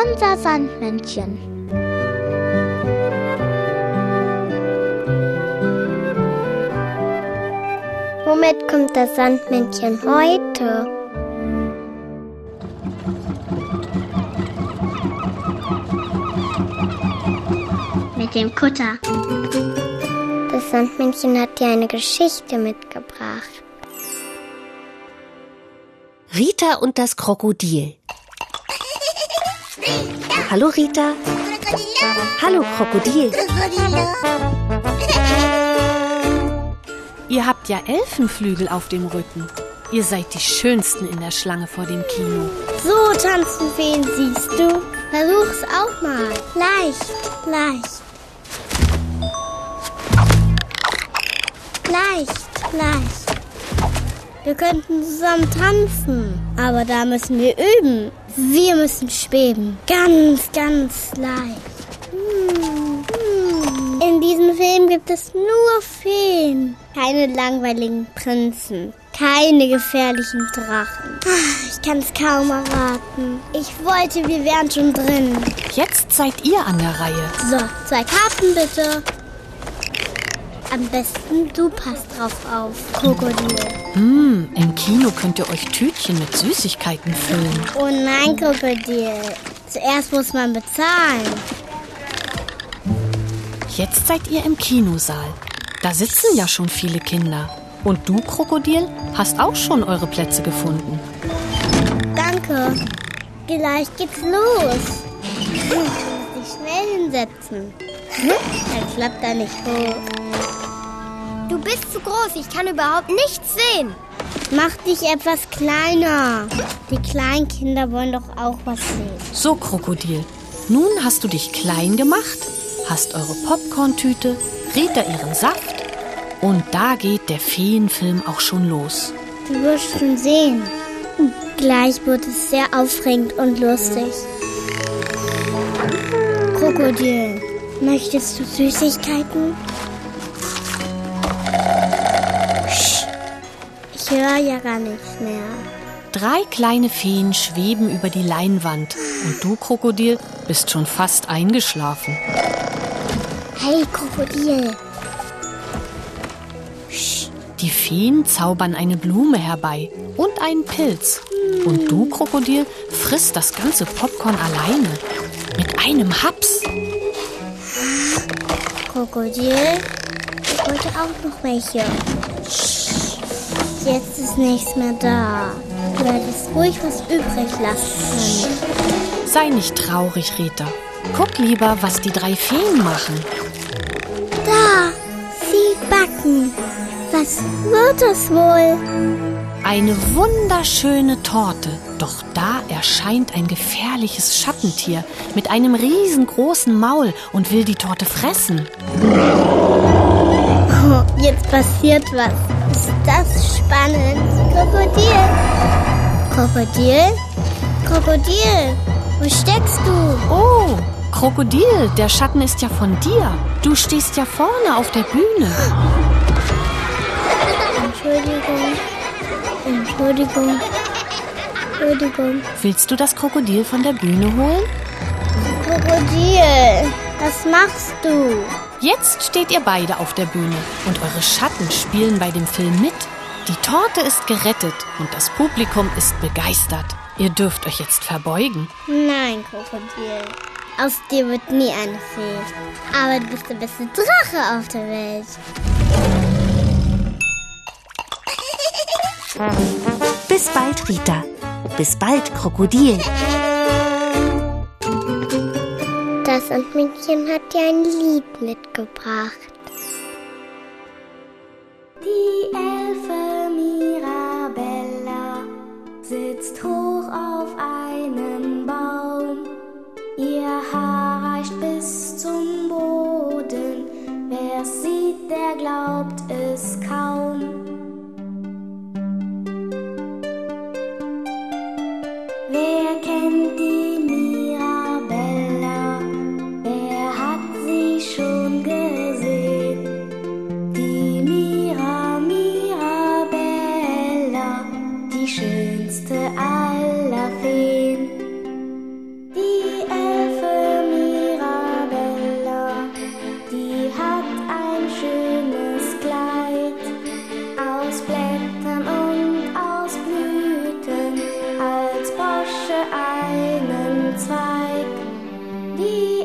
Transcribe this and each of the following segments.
Unser Sandmännchen. Womit kommt das Sandmännchen heute? Mit dem Kutter. Das Sandmännchen hat dir eine Geschichte mitgebracht. Rita und das Krokodil. Hallo Rita. Hallo Krokodil. Ihr habt ja Elfenflügel auf dem Rücken. Ihr seid die Schönsten in der Schlange vor dem Kino. So tanzen Feen, siehst du? Versuch's auch mal. Leicht, leicht. Leicht, leicht. Wir könnten zusammen tanzen, aber da müssen wir üben. Wir müssen schweben. Ganz, ganz leicht. Hm, hm. In diesem Film gibt es nur Feen. Keine langweiligen Prinzen. Keine gefährlichen Drachen. Ah, Ich kann es kaum erwarten. Ich wollte, wir wären schon drin. Jetzt seid ihr an der Reihe. So, zwei Karten bitte. Am besten du passt drauf auf, Krokodil. Hm, im Kino könnt ihr euch Tütchen mit Süßigkeiten füllen. Oh nein, Krokodil. Zuerst muss man bezahlen. Jetzt seid ihr im Kinosaal. Da sitzen ja schon viele Kinder. Und du, Krokodil, hast auch schon eure Plätze gefunden. Danke. Gleich geht's los. Ich muss dich schnell hinsetzen. Dann klappt er nicht hoch. Du bist zu groß, ich kann überhaupt nichts sehen. Mach dich etwas kleiner. Die kleinen Kinder wollen doch auch was sehen. So, Krokodil, nun hast du dich klein gemacht, hast eure Popcorntüte, Rita ihren Saft und da geht der Feenfilm auch schon los. Du wirst schon sehen. Gleich wird es sehr aufregend und lustig. Krokodil, möchtest du Süßigkeiten? Ich höre ja gar nichts mehr. Drei kleine Feen schweben über die Leinwand und du, Krokodil, bist schon fast eingeschlafen. Hey, Krokodil. Die Feen zaubern eine Blume herbei und einen Pilz. Und du, Krokodil, frisst das ganze Popcorn alleine. Mit einem Haps. Krokodil, ich wollte auch noch welche. Jetzt ist nichts mehr da. Du hättest ruhig was übrig lassen können. Sei nicht traurig, Rita. Guck lieber, was die drei Feen machen. Da, sie backen. Was wird das wohl? Eine wunderschöne Torte. Doch da erscheint ein gefährliches Schattentier mit einem riesengroßen Maul und will die Torte fressen. Jetzt passiert was. Ist das spannend? Krokodil. Krokodil? Krokodil, wo steckst du? Oh, Krokodil, der Schatten ist ja von dir. Du stehst ja vorne auf der Bühne. Entschuldigung. Entschuldigung. Entschuldigung. Willst du das Krokodil von der Bühne holen? Krokodil, was machst du? Jetzt steht ihr beide auf der Bühne und eure Schatten spielen bei dem Film mit. Die Torte ist gerettet und das Publikum ist begeistert. Ihr dürft euch jetzt verbeugen. Nein, Krokodil. Aus dir wird nie eine Fee. Aber du bist der beste Drache auf der Welt. Bis bald, Rita. Bis bald, Krokodil. Sandmännchen hat dir ein Lied mitgebracht. Die Elfe Mirabella sitzt hoch auf einem Baum. Ihr Haar reicht bis zum Boden. Wer sieht, der glaubt es kaum. einen Zweig. Die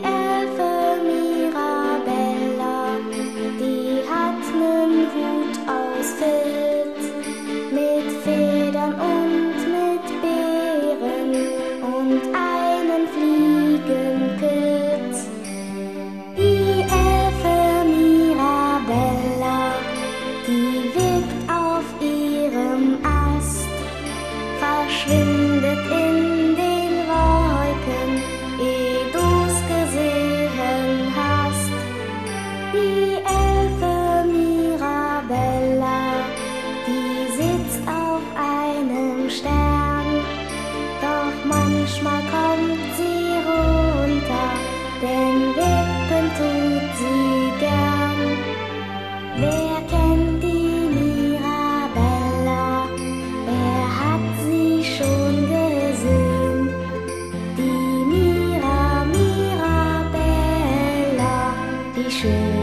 Mirabella,